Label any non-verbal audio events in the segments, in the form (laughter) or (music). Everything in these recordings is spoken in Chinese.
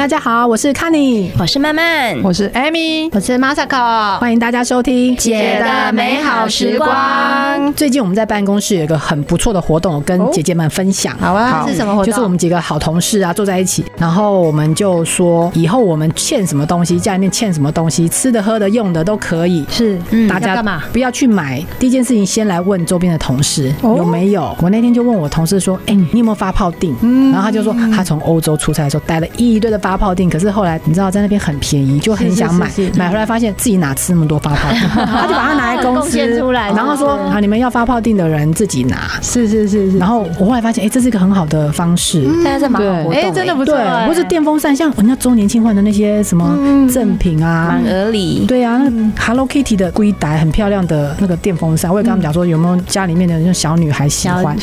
大家好，我是 Kanny，我是曼曼，我是 Amy，我是 Masako，欢迎大家收听姐的美好时光。最近我们在办公室有一个很不错的活动，跟姐姐们分享。好啊，是什么活动？就是我们几个好同事啊，坐在一起，然后我们就说，以后我们欠什么东西，家里面欠什么东西，吃的、喝的、用的都可以。是，嗯，大家干嘛？不要去买。第一件事情，先来问周边的同事有没有。我那天就问我同事说，哎，你有没有发泡錠？然后他就说，他从欧洲出差的时候带了一堆的发泡定，可是后来你知道在那边很便宜，就很想买，买回来发现自己哪吃那么多发泡錠，(laughs) 他就把它拿来公司，然后说啊，你们要发泡定的人自己拿。是是是。是。然后我后来发现，哎，这是一个很好的方式，大家在忙活动，哎，真的不错。或是电风扇，像人家周年庆换的那些什么赠品啊，满额礼，对啊，那 Hello Kitty 的龟带很漂亮的那个电风扇，我也跟他们讲说，有没有家里面的那种小女孩喜欢？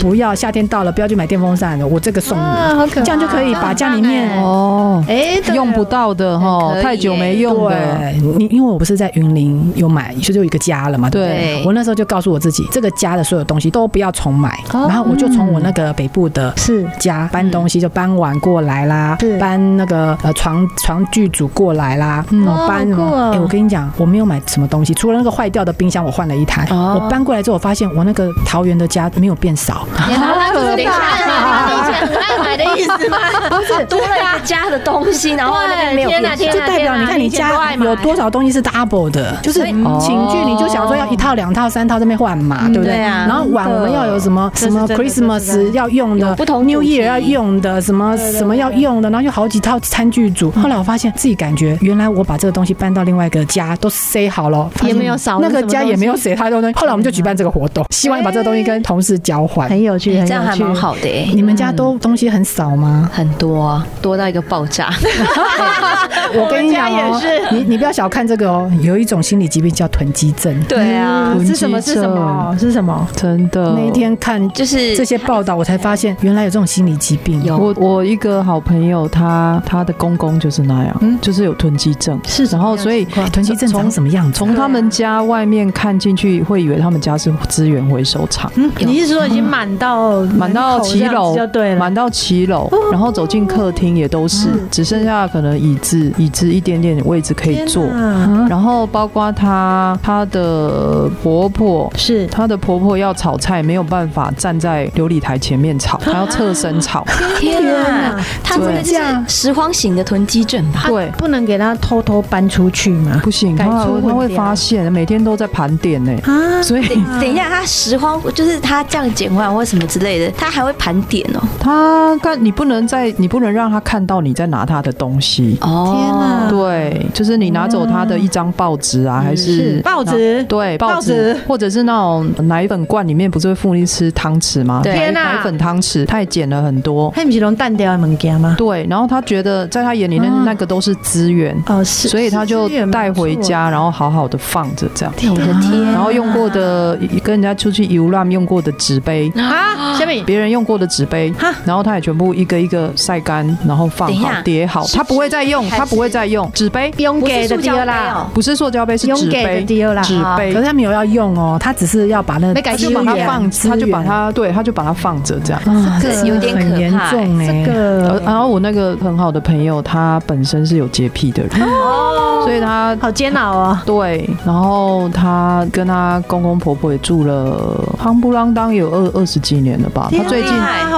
不要，夏天到了不要去买电风扇的，我这个送你，这样就可以把家里面哦，哎，用不到的哈，太久没用的，你因为我不是在云林有买，就就有一个家了嘛，对，我那时候就告诉我自己，这个家的所有东西都不要重买，然后我就从我那个北部的是。家搬东西，就搬碗过来啦，搬那个呃床床具组过来啦，我搬什么？哎，我跟你讲，我没有买什么东西，除了那个坏掉的冰箱，我换了一台。我搬过来之后，我发现我那个桃园的家没有变少。好可怕！(laughs) 以前很爱买的意思吗？(laughs) 不是，多了一个家的东西，然后那边没有就代表你看你家有多少东西是 double 的，就是寝具，你就想说要一套、两套、三套这边换嘛，对不对？然后碗我们要有什么什么 Christmas 要用的，不同 New Year 要用的，什么什么要用的，然后有好几套餐具组。后来我发现自己感觉，原来我把这个东西搬到另外一个家都塞好了，也没有少，那个家也没有塞太多东西。后来我们就举办这个活动，希望把这个东西跟同事交换，很有趣，这样还蛮好的。你们家都东西很少吗？很多，多到一个爆炸。(laughs) 我跟你讲哦，你你不要小看这个哦，有一种心理疾病叫囤积症。对啊，是什么？是什么？是什么？真的，那一天看就是这些报道，我才发现原来有这种心理疾病。有我我一个好朋友，他他的公公就是那样，嗯，就是有囤积症。是，然后所以囤积症长什么样子？从他们家外面看进去，会以为他们家是资源回收厂。嗯，你是说已经满到满到七楼就对了，满到七楼，然后走进客厅也都是，只剩下可能椅子椅子一点点位置可以坐。然后包括她她的婆婆是她的婆婆要炒菜，没有办法站在琉璃台前面炒，她要侧身炒。天啊，他这个是拾荒型的囤积症吧？对，不能给她偷偷搬出去吗？不行，他他会发现，每天都在盘点呢。啊，所以等一下，她拾荒就是她这样捡完或什么之类的，她还会盘点哦。她看你不能在，你不能让她看到你在拿他的东西。哦，天哪，对，就是你拿走他的一张报纸啊，还是报纸？对，报纸，或者是那种奶粉罐里面不是会附一吃汤匙吗？天哪，奶粉汤匙，他也捡了很多。他不是用蛋掉的物件吗？对，然后他觉得在他眼里那那个都是资源，哦，是，所以他就带回家，然后好好的放着这样。我的天！然后用过的跟人家出去游览用过的纸杯啊，下面别人用过的纸杯，然后他也全部一个一个晒干，然后放好叠好，他不会再用，他不会再用。纸杯，用给的丢啦，不是塑胶杯，是纸杯，纸杯。可是他没有要用哦，他只是要把那个就把它放，他就把它对，他就把它放着这样，这个有点很严重哎。这个，然后我那个很好的朋友，他本身是有洁癖的人，所以他好煎熬啊。对，然后他跟他公公婆婆也住了，夯不啷当有二二十几年了吧。他最近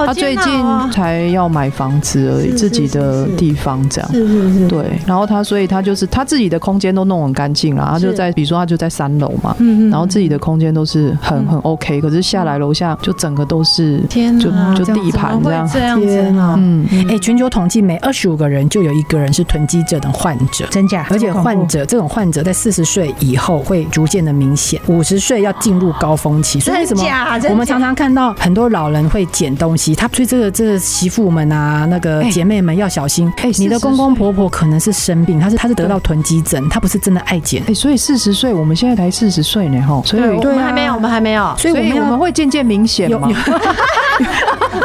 他最近才要买房子而已，自己的地方这样。是是是。对，然后他所以他就是他自己的空间都弄很干净了，他就在比如说他就在三楼嘛，嗯嗯然后自己的空间都是很很 OK，可是下来楼下就整个都是天，就就地盘这样。这样子啊。嗯，哎，全球统计每二十五个人就有一个人是囤积症的患者，真假？而且患者这种患者在四十岁以后会逐渐的明显，五十岁要进入高峰期。所以为什么我们常常看到很多老人会捡东西？他所以这个这个媳妇们啊，那个姐妹们要小心。哎，你的公公婆婆可能是生病，他是他是得到囤积症，他不是真的爱减。哎，所以四十岁，我们现在才四十岁呢，哈。所以我们还没有，我们还没有，所以我们我们会渐渐明显吗？(laughs)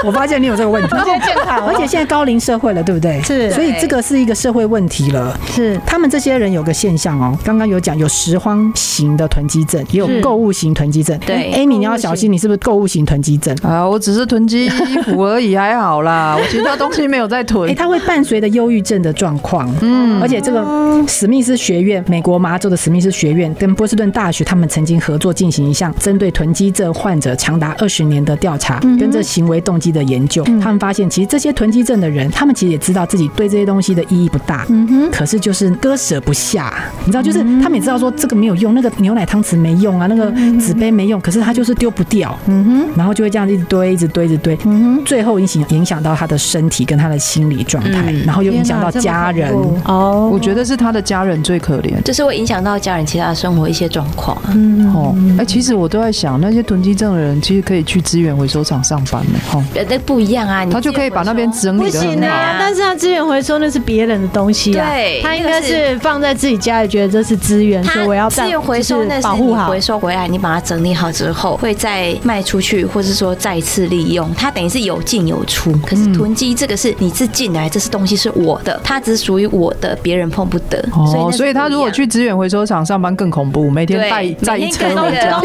我发现你有这个问题，(laughs) 而且现在高龄社会了，对不对？是，所以这个是一个社会问题了。是，他们这些人有个现象哦，刚刚有讲有拾荒型的囤积症，也有购物型囤积症。对，Amy，你要小心，你是不是购物型囤积症？啊，我只是囤积衣服而已，还好啦，我其他东西没有在囤。(laughs) 哎，他会伴随着忧郁症的状况。嗯，而且这个史密斯学院，美国麻州的史密斯学院跟波士顿大学，他们曾经合作进行一项针对囤积症患者长达二十年的调查，跟这行为动机的研究。他们发现，其实这些囤积症的人，他们其实也知道自己对这些东西的意义不大，嗯哼，可是就是割舍不下。你知道，就是他们也知道说这个没有用，那个牛奶汤匙没用啊，那个纸杯没用，可是他就是丢不掉，嗯哼，然后就会这样一直堆，一直堆，一直堆，嗯哼，最后影响影响到他的身体跟他的心理状态，然后又影响到家人。哦，我觉得是他的家人最可怜，就是会影响到家人其他的生活一些状况。嗯，哦，哎，其实我都在想，那些囤积症的人其实可以去资源回收厂上班的，哈，那不一样啊，他就可以把那边整理的很好。但是他资源回收那是别人的东西啊，对，他应该是放在自己家里，觉得这是资源，所以我要资源回收，那是保护好，回收回来，你把它整理好之后，会再卖出去，或是说再次利用，它等于是有进有出。可是囤积这个是你是进来，这是东西是我的，它只属于我的，别人碰不得。哦，所以他如果去资源回收厂上班更恐怖，每天带带一车回家，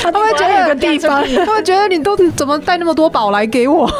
他都会觉得 (laughs) 有个地方，他会觉得你都怎么带那么多宝来给我？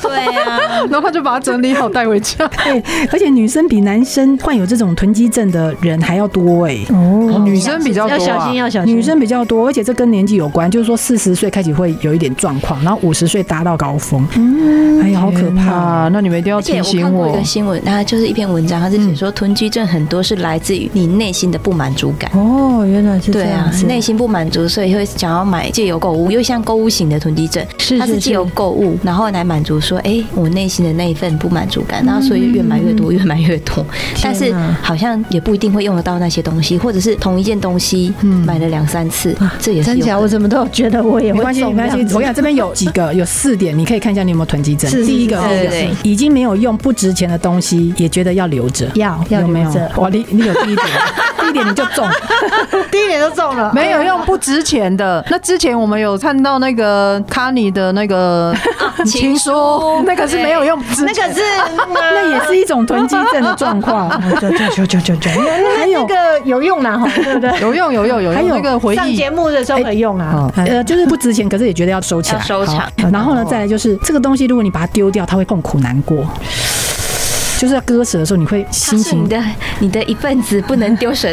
对呀，(laughs) 然后他就把它整理好带回家。对，而且女生比男生患有这种囤积症的人还要多哎。哦，女生比较多，要小心，要小心。女生比较多，而且这跟年纪有关，就是说四十岁开始会有一点状况，然后五十岁达到高峰。嗯，哎呀，好可怕！那你们一定要提醒我。我看过一个新闻，它就是一篇文章，它是写说囤积症很多是来自于你内心的不满足感。哦，原来是这样。对啊，内心不满足，所以会想要买，借由购物，又像购物型的囤积症，它是借由购物，然后来满足说，哎，我内心的那一份不满足感，然后所以越买越多，越买越多。但是好像也不一定会用得到那些东西，或者是同一件东西买了两三次，这也是。真假？我怎么都觉得我也会。没关系，没关系。我讲这边有几个，有四点，你可以看一下你有没有囤积症。第一个，对对，已经没有用不值钱的东西，也觉得要留着，要要留着。哇，你你有第一点，(laughs) 第一点你就中，(laughs) 第一点就中了。没有用不值钱的。那之前我们有看到那个卡尼的那个 (laughs) 情书，那个是没有用，那个是那也是一种囤积症的状况。就就就就就就，还有个有用呢，对不对？有用有用有用，还有那个回忆上节目的时候可以用啊。呃，就是不值钱，可是也觉得要收起来，收藏。然后呢，再来就是这个东西，如果你把它丢掉，它会痛苦难过。就是要割舍的时候，你会心情你的你的一份子不能丢舍。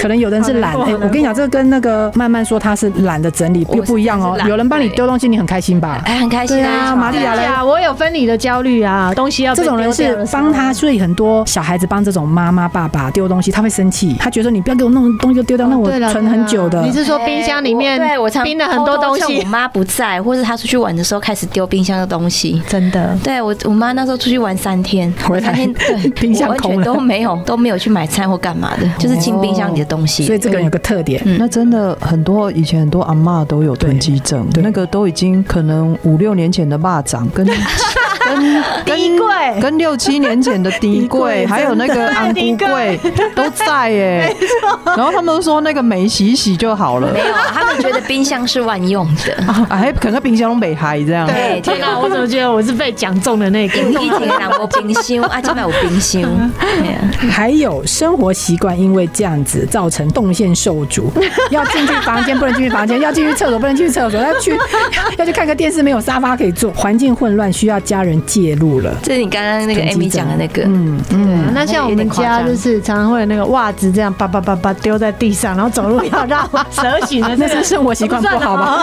可能有的人是懒，哎，我跟你讲，这个跟那个慢慢说他是懒的整理又不一样哦。有人帮你丢东西，你很开心吧？哎，很开心啊，玛丽亚来，我有分离的焦虑啊，东西要这种人是帮他，所以很多小孩子帮这种妈妈爸爸丢东西，他会生气，他觉得你不要给我弄东西就丢掉，那我存很久的。你是说冰箱里面？对，我冰了很多东西。我妈不在，或是她出去玩的时候开始丢冰箱的东西，真的。对我，我妈那时候出去玩三天，(laughs) 三天 (laughs) 对冰箱完全都没有 (laughs) 都没有去买菜或干嘛的，就是清冰箱里的东西。所以这个人有个特点，那真的很多以前很多阿妈都有囤积症，那个都已经可能五六年前的蚂蚱跟。跟衣柜，跟六七年前的低柜，(laughs) 还有那个安菇柜都在耶。然后他们都说那个没洗洗就好了。没有，他们觉得冰箱是万用的。(laughs) 哎可能冰箱都没开这样。对，天哪，我怎么觉得我是被讲中的那个？以前我冰箱啊，现在我冰箱。(laughs) 还有生活习惯，因为这样子造成动线受阻，要进去房间不能进去房间，要进去厕所不能进去厕所，要去要去看个电视没有沙发可以坐，环境混乱需要家人介入了，这是你刚刚那个 Amy 讲的。那个，嗯嗯，那像我们家就是常常会有那个袜子这样叭叭叭叭丢在地上，然后走路要绕蛇形的，(laughs) 那是生活习惯不好吗？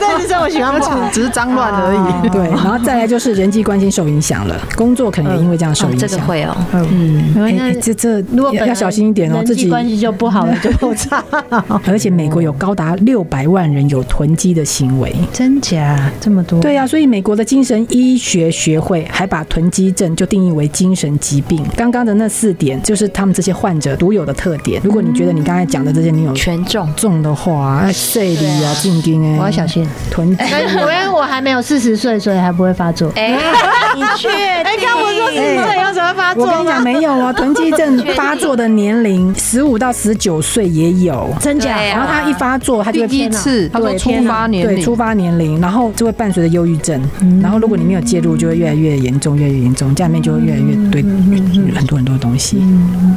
这是生活习惯不好，只是脏乱而已。对，然后再来就是人际关系受影响了，工作可能也因为这样受影响。这个会哦，嗯，这这如果要小心一点哦，自己。关系就不好了，(laughs) 就破产。而且美国有高达六百万人有囤积的行为，真假？这么多？对呀，所以美国的精神医学学。会还把囤积症就定义为精神疾病。刚刚的那四点就是他们这些患者独有的特点。如果你觉得你刚才讲的这些你有全中中的话，哎，睡里啊，进京哎，我要小心囤积。因为我还没有四十岁，所以还不会发作。哎，(laughs) 你确哎，刚我说四十岁有什么发作？我跟你讲，没有啊，(laughs) 囤积症发作的年龄十五到十九岁也有，真假？然后他一发作，他就会第一次，他说出发年龄，对，出发年龄，然后就会伴随着忧郁症，然后如果你没有介入，就会越来越严重，越来越严重，家里面就会越来越堆很多很多东西。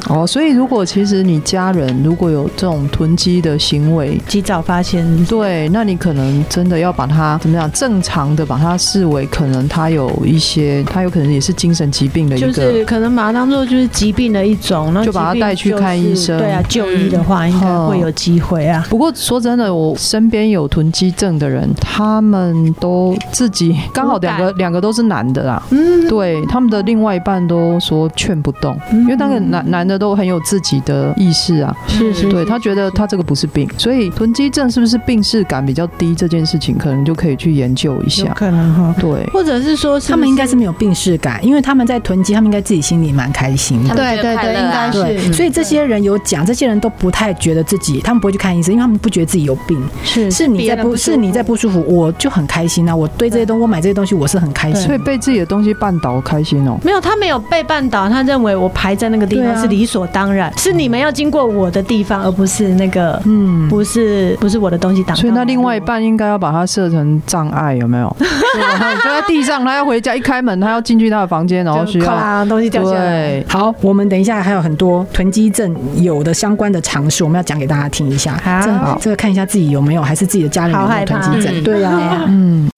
哦，所以如果其实你家人如果有这种囤积的行为，及早发现，对，那你可能真的要把它怎么样？正常的把它视为可能他有一些，他有可能也是精神疾病的一个，就是可能把它当做就是疾病的一种，那就把它带去看医生。对啊，就医的话应该会有机会啊。不过说真的，我身边有囤积症的人，他们都自己刚好两个两个都是男的啦，嗯，对，他们的另外一半都说劝不动，因为那个男男的都很有自己的意识啊，是是，对他觉得他这个不是病，所以囤积症是不是病视感比较低这件事情，可能就可以去研究一下，可能哈，对，或者是说他们应该是没有病视感，因为他们在囤积，他们应该自己心里蛮开心的，对对对，应该是，所以这些人有讲，这些人都不太觉得自己，他们不会去看医生，因为他们不觉得自己有病，是。是你在不，是你在不舒服，我就很开心啊，我对这些东西，我买这些东西，我是很开心，所以被自己的东西绊倒开心哦，没有，他没有被绊倒，他认为我排在那个地方是理所当然，是你们要经过我的地方，而不是那个，嗯，不是不是我的东西挡。所以那另外一半应该要把它设成障碍，有没有？(laughs) 就在地上，他要回家，一开门，他要进去他的房间，然后需要东西掉下来。好，我们等一下还有很多囤积症有的相关的常识，我们要讲给大家听一下。好，这个看一下自己有没有，还是自己的家人有没有囤积症？对呀，嗯。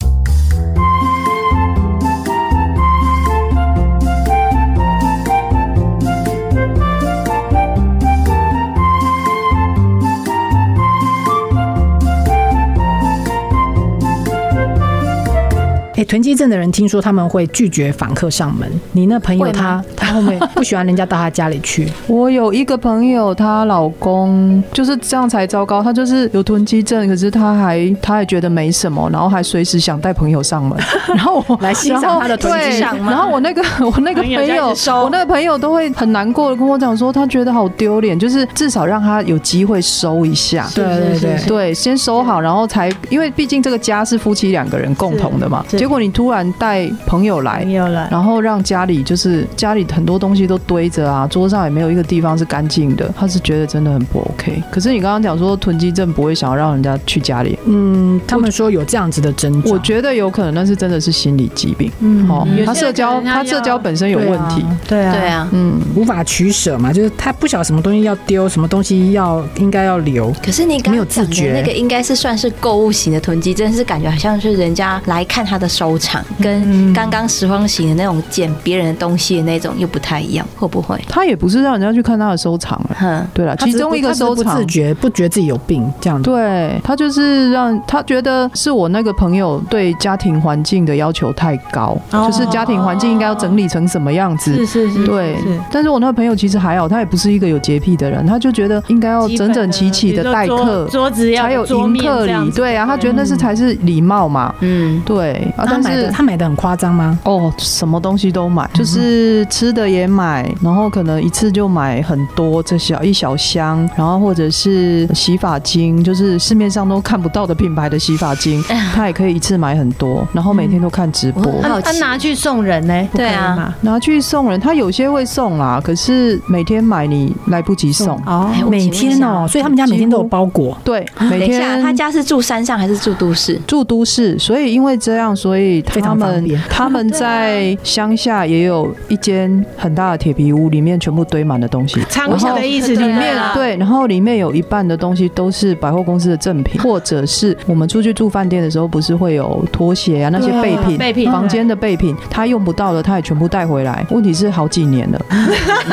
囤积症的人听说他们会拒绝访客上门。你那朋友他他会不会不喜欢人家到他家里去？(laughs) 我有一个朋友，她老公就是这样才糟糕。他就是有囤积症，可是他还他还觉得没什么，然后还随时想带朋友上门，(laughs) 然后我来欣赏他的囤积。然后我那个我那个朋友，我那个朋友都会很难过的跟我讲说，他觉得好丢脸，就是至少让他有机会收一下。对对对对，先收好，然后才因为毕竟这个家是夫妻两个人共同的嘛。结果。你突然带朋友来，朋友来，然后让家里就是家里很多东西都堆着啊，桌上也没有一个地方是干净的，他是觉得真的很不 OK。可是你刚刚讲说囤积症不会想要让人家去家里，嗯，他们说有这样子的征兆，我觉得有可能那是真的是心理疾病，嗯，哦，他社交他社交本身有问题，对啊，对啊，嗯，无法取舍嘛，就是他不晓得什么东西要丢，什么东西要应该要留。可是你刚刚没有自觉，那个应该是算是购物型的囤积症，是感觉好像是人家来看他的收藏跟。刚刚拾荒型的那种捡别人的东西的那种又不太一样，会不会？他也不是让人家去看他的收藏了，嗯，对了，其中一个收藏，不自觉不觉得自己有病这样。子，对，他就是让他觉得是我那个朋友对家庭环境的要求太高，就是家庭环境应该要整理成什么样子，是是是，对。但是我那个朋友其实还好，他也不是一个有洁癖的人，他就觉得应该要整整齐齐的待客，桌子要才有迎客礼，对啊，他觉得那是才是礼貌嘛，嗯，对。他买的他买的很夸张吗？哦，什么东西都买，就是吃的也买，然后可能一次就买很多，这小一小箱，然后或者是洗发精，就是市面上都看不到的品牌的洗发精，(laughs) 他也可以一次买很多，然后每天都看直播。他拿去送人呢？对啊，拿去送人，他有些会送啦，可是每天买你来不及送哦，每天哦，所以他们家每天都有包裹。对，每天。他家是住山上还是住都市？住都市，所以因为这样，所以他们非常方便。他们在乡下也有一间很大的铁皮屋，里面全部堆满了东西。仓库的意思，里面对，然后里面有一半的东西都是百货公司的赠品，或者是我们出去住饭店的时候，不是会有拖鞋啊那些备品、备品、房间的备品，他用不到的，他也全部带回来。问题是好几年了，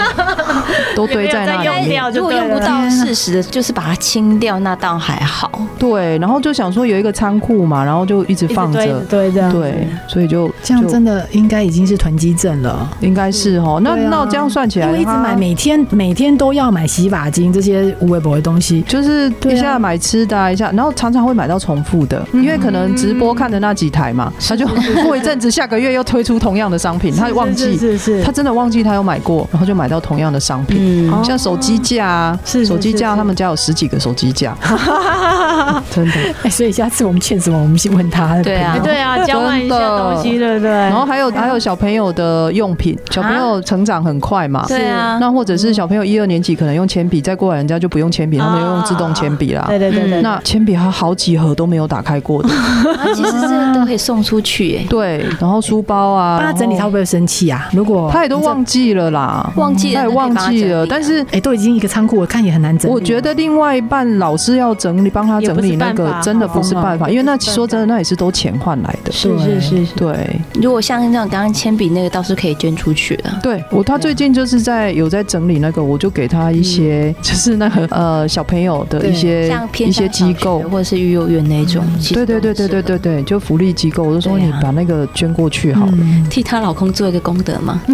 (laughs) 都堆在那里。如果用不到事实的，就是把它清掉，那倒还好。对，然后就想说有一个仓库嘛，然后就一直放着，对的。对，所以就这样真的应该已经是囤积症了，应该是哦。那那这样算起来，因为一直买，每天每天都要买洗发精这些无微博的东西，就是一下买吃的，一下，然后常常会买到重复的，因为可能直播看的那几台嘛，他就过一阵子，下个月又推出同样的商品，他忘记，是是，他真的忘记他有买过，然后就买到同样的商品，像手机架，是手机架，他们家有十几个手机架，(laughs) 真的，哎，所以下次我们欠什么，我们先问他，对啊，对啊，(laughs) 交换一下东西，对不对？然后还有还有小朋友的用品，小朋友成长很快嘛，对啊，那或者是小朋友一二年级可能用铅笔，再过来人家就不用铅笔，他们要用自动铅笔啦，对对对对，那铅笔还好几盒都没有打开过的，(laughs) 其实这个都可以送出去，对，然后书包啊，帮他整理他会不会生气啊？如果他也都忘记了啦，忘记了，他也忘记了，但是哎，都已经一个仓库，我看也很难整理。我觉得另外一半老师要整理，帮他整理那个真的不是办法，因为那说真的，那也是都钱换来的。是是是，对。如果像这种刚刚铅笔那个，倒是可以捐出去的。对我，他最近就是在有在整理那个，我就给他一些，就是那个呃小朋友的一些一些机构或者是育幼院那种。对对对对对对对，就福利机构，我就说你把那个捐过去好了，替她老公做一个功德嘛。(laughs)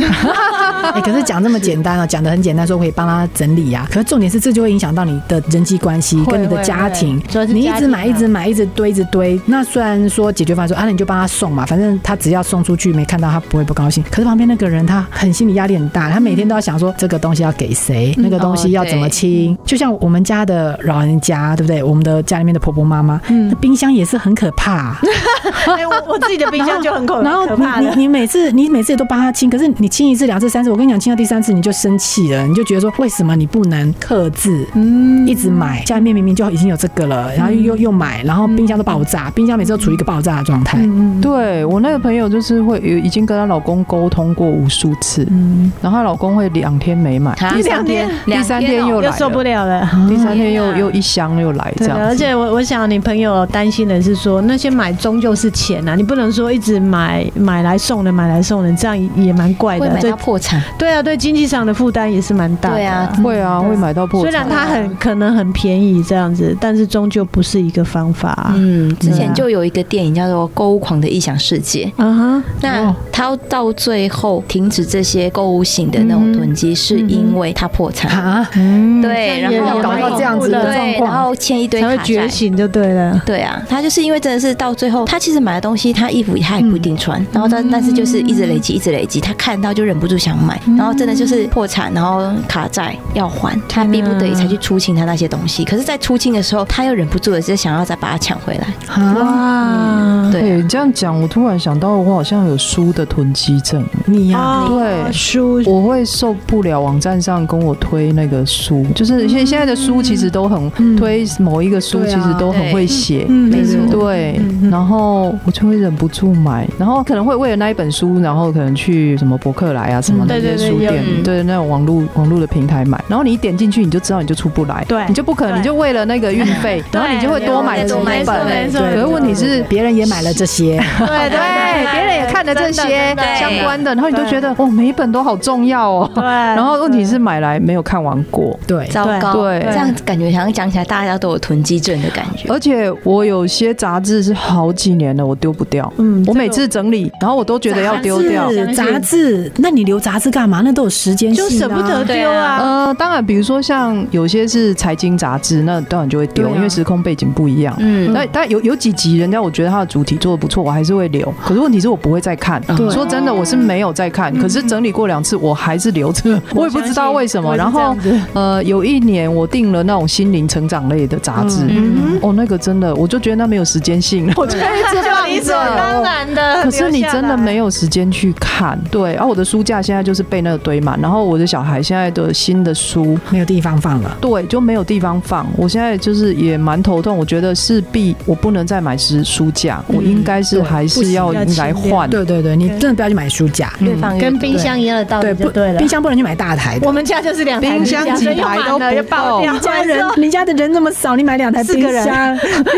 哎，可是讲这么简单啊，讲的很简单，说可以帮他整理呀。可是重点是，这就会影响到你的人际关系跟你的家庭。你一直买，一直买，一直堆，一直堆。那虽然说解决方案说啊，那你就帮他送嘛，反正他只要送出去没看到，他不会不高兴。可是旁边那个人他很心理压力很大，他每天都要想说这个东西要给谁，那个东西要怎么清。就像我们家的老人家，对不对？我们的家里面的婆婆妈妈，那冰箱也是很可怕。(laughs) 我我自己的冰箱就很可怕。然后你你每次你每次也都帮他清，可是你清一次、两次、三次。我跟你讲，清到第三次你就生气了，你就觉得说，为什么你不能克制？嗯，一直买，家里面明明就已经有这个了，然后又又买，然后冰箱都爆炸，冰箱每次都处于一个爆炸的状态。嗯，对我那个朋友就是会有已经跟她老公沟通过无数次，嗯，然后她老公会两天没买，第三天第三天又来受不了了，第三天又又一箱又来这样。而且我我想你朋友担心的是说，那些买终究是钱呐，你不能说一直买买来送的买来送的，这样也蛮怪的，会买破产。对啊，对经济上的负担也是蛮大的。对啊，会啊，会买到破产。虽然它很可能很便宜这样子，但是终究不是一个方法。嗯，之前就有一个电影叫做《购物狂的异想世界》。嗯哼，那他到最后停止这些购物型的那种囤积，是因为他破产啊。嗯，对，然后搞到这样子的状况，然后欠一堆卡债，觉醒就对了。对啊，他就是因为真的是到最后，他其实买的东西，他衣服他也不一定穿，然后但但是就是一直累积，一直累积，他看到就忍不住想买，然后真的就是破产，然后卡债要还，他逼不得已才去出清他那些东西。可是，在出清的时候，他又忍不住的就想要再把它抢回来。哇，对，这样讲，我突然想到，我好像有书的囤积症。你呀，对，书。我会受不了网站上跟我推那个书，就是现现在的书其实都很推某一个书，其实都很会写，没错，对，然后我就会忍不住买，然后可能会为了那一本书，然后可能去什么博客来啊什么那些书店，对那种网络网络的平台买，然后你一点进去，你就知道你就出不来，对，你就不可能，你就为了那个运费，然后你就会多买几本，可是问题是别人也买了这些，(laughs) 对 (laughs) 对，别人也看了这些相关的，然后你都觉得哦，每一本都好重要哦，对，(laughs) 然后问题是买来没有看完过，对，糟糕，对，这样感觉好像讲起来大家都有囤积症的感觉，而且我有些杂志是好几年了，我丢不掉，嗯，我每次整理，然后我都觉得要丢掉杂志，那你留杂志干嘛？那都有时间性，就舍不得丢啊。呃，当然，比如说像有些是财经杂志，那当然就会丢，因为时空背景不一样，嗯，那但有有几集人家我觉得他的主题做的不错，我还是会留。可是问题是我不会再看，说真的，我是没有再看。可是整理过两次，我还是留着，(laughs) 我也不知道为什么。然后呃，有一年我订了那种心灵成长类的杂志，哦，那个真的，我就觉得那没有时间性，我觉得 (laughs) 就理所当然的。可是你真的没有时间去看，对。而我的书架现在就是被那个堆满，然后我的小孩现在的新的书没有地方放了，对，就没有地方放。我现在就是也蛮头痛，我觉得势必我不能再买书书架，我应该是还是要应该换。对对对，你真的不要去买书架，越放跟冰箱一样的道理就对了。冰箱不能去买大台的，我们家就是两台冰箱，几台都不够。你家人 (laughs) 你家的人那么少，你买两台冰箱，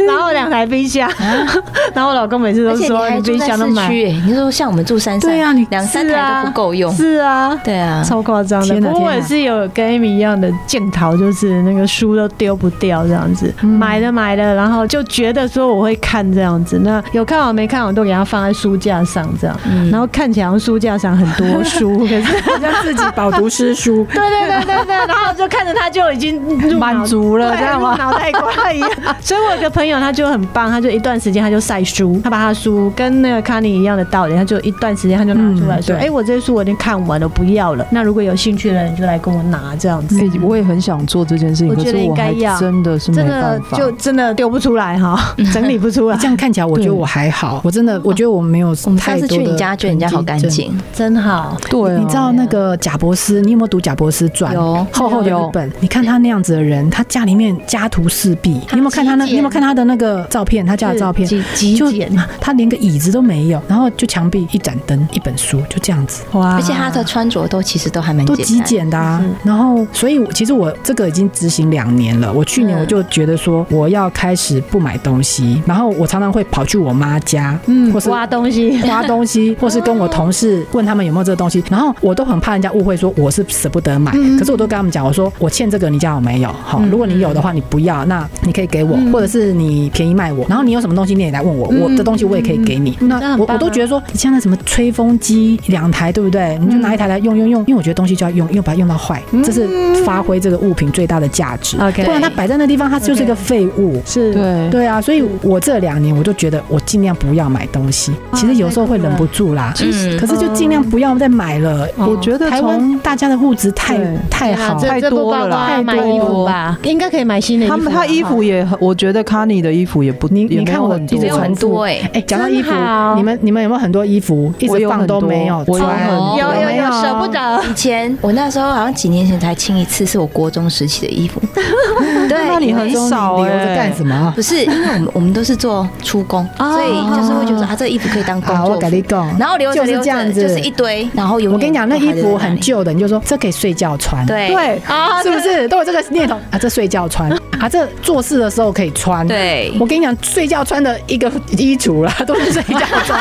然后两台冰箱，(laughs) 然后我老公每次都说你冰箱都买。你说像我们住山上，对啊，你两三台都不够用。是啊，对啊，超夸张的。不过我也是有跟 Amy 一样的镜头，就是那个书都丢不掉这样子，买买了买了，然后就觉得说我会看这样子，那有看好没看完都给他放在书架上这样，然后看起来书架上很多书，(laughs) 可是好像自己饱读诗书。(laughs) 对对对对对，然后就看着他就已经满足了，这样吗？脑袋瓜一样。所以我有个朋友他就很棒，他就一段时间他就晒书，他把他书跟那个 Connie 一样的道理，他就一段时间他就拿出来说，哎，我这些书我已经看完了，不要了。那如果有兴趣的人就来跟我拿这样子。我也很想做这件事情，我觉得应该要，真的是真的就真的丢不出来哈，整理不出来。(laughs) 这样看起来我觉得我还好，我真的我觉得我没有太多的。去你家觉得人家好干净，真好。对，你知道那个贾伯斯，你有没有读贾伯斯传？有，厚厚的一本。你看他那样子的人，他家里面家徒四壁。你有没有看他那？你有没有看他的那个照片？他家的照片极简，他连个椅子都没有，然后就墙壁一盏灯，一本书，就这样子。哇！而且他的穿着都其实都还蛮都极简的啊。然后，所以其实我这个已经执行两年了。我去年我就觉得说，我要开始不买东西，然后我常常会跑去我妈家，嗯，或是挖东西，(laughs) 挖东西，(laughs) 或是跟我同事问他们有没有这个东西。然后我都很怕人家误会说我是舍不得买，可是我都跟他们讲，我说我欠这个，你家有没有？好，如果你有的话，你不要，那你可以给我，或者是你便宜卖我。然后你有什么东西，你也来问我，我的东西我也可以给你。那我我都觉得说，像那什么吹风机两台，对不对？你就拿一台来用用用，因为我觉得东西就要用，因为把它用到坏，这是发挥这个物品最大的价值。OK，不然它摆在那地方，它就是一个废物。是，对对啊，所以我这两年我就觉得我尽量不要买东西。其实有时候会忍不住啦，可是就尽量不要再买了。我觉得台湾大家的物质太太好太多了啦，买衣服吧，应该可以买新的衣服。他们他衣服也，我觉得 Connie 的衣服也不，你你看我一直很多哎哎，讲到衣服，你们你们有没有很多衣服一直放都没有？穿？有有有舍不得。以前我那时候好像几年前才清一次，是我国中时期的衣服。(laughs) 对，那你很少留着干什么？不是，因为我们我们都是做出工，所以就是会觉得啊，这个衣服可以当工作服。我跟你讲，然后留着留着就是这样子，就是一堆。然后有我跟你讲，那衣服很旧的，你就说这可以睡觉穿。对对啊，是不是都有这个念头啊？这睡觉穿啊，这做事的时候可以穿。对，我跟你讲，睡觉穿的一个衣橱啦，都是睡觉 (laughs) 穿。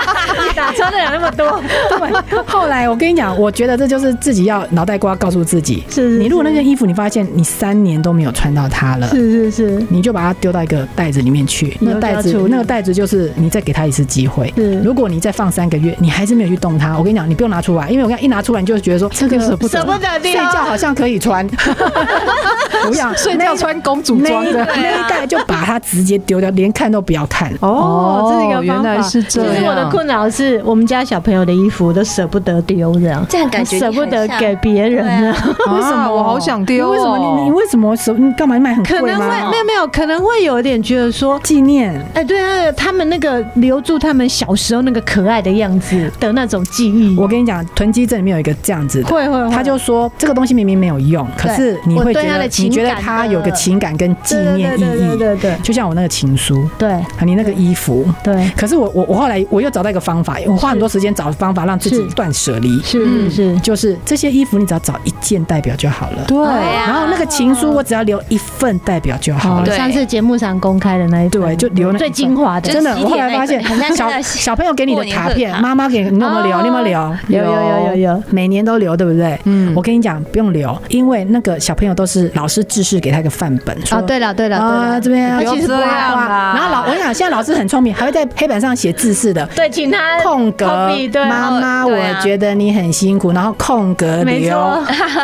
哪穿得了那么多？对。后来我跟你讲，我觉得这就是自己要脑袋瓜告诉自己，是你如果那件衣服你发现你三年都没有穿到它了，是是是，你就把它丢到一个袋子里面去。那个袋子，那个袋子就是你再给他一次机会。是，如果你再放三个月，你还是没有去动它，我跟你讲，你不用拿出来，因为我跟你讲，一拿出来你就觉得说这个舍不得，舍不得睡觉好像可以穿。(laughs) 不要睡觉穿公主装的那一袋，就把它直接丢掉，连看都不要看。哦，这是一个原来是这样。其实我的困扰是我们家小朋友的衣服都舍不得丢，这样这样感觉舍不得给别人呢？(laughs) 为什么我好想丢？为什么你你为什么舍？你干嘛买很贵吗？可能会没有没有，可能会有点觉得说纪念。哎，对啊，他们那个留住他们小时候那个可爱的样子的那种记忆。我跟你讲，囤积症里面有一个这样子的，会会，他就说这个东西明明没有用，可是你会觉得你觉得他有个情感跟纪念意义。对对对，就像我那个情书，对，你那个衣服，对。可是我我我后来我又找到一个方法，我花很多时间找方法让自己断舍离。是是，就是这些衣服你只要找一件代表就好了。对，然后那个情书我只要留一份代表就好了。上次节目上公开的那一对，就留那最精华的。真的，我后来发现小小朋友给你的卡片，妈妈给你有没有留？你有没有留？有有有有有，每年都留，对不对？嗯，我跟你讲，不用留，因为那个小朋友都是老师制式给他一个范本。哦，对了对了啊，这边其实不会画。然后老我跟你讲，现在老师很聪明，还会在黑板上写字式的。对，请他空格。妈妈，我觉得你很辛苦，然后空格丢。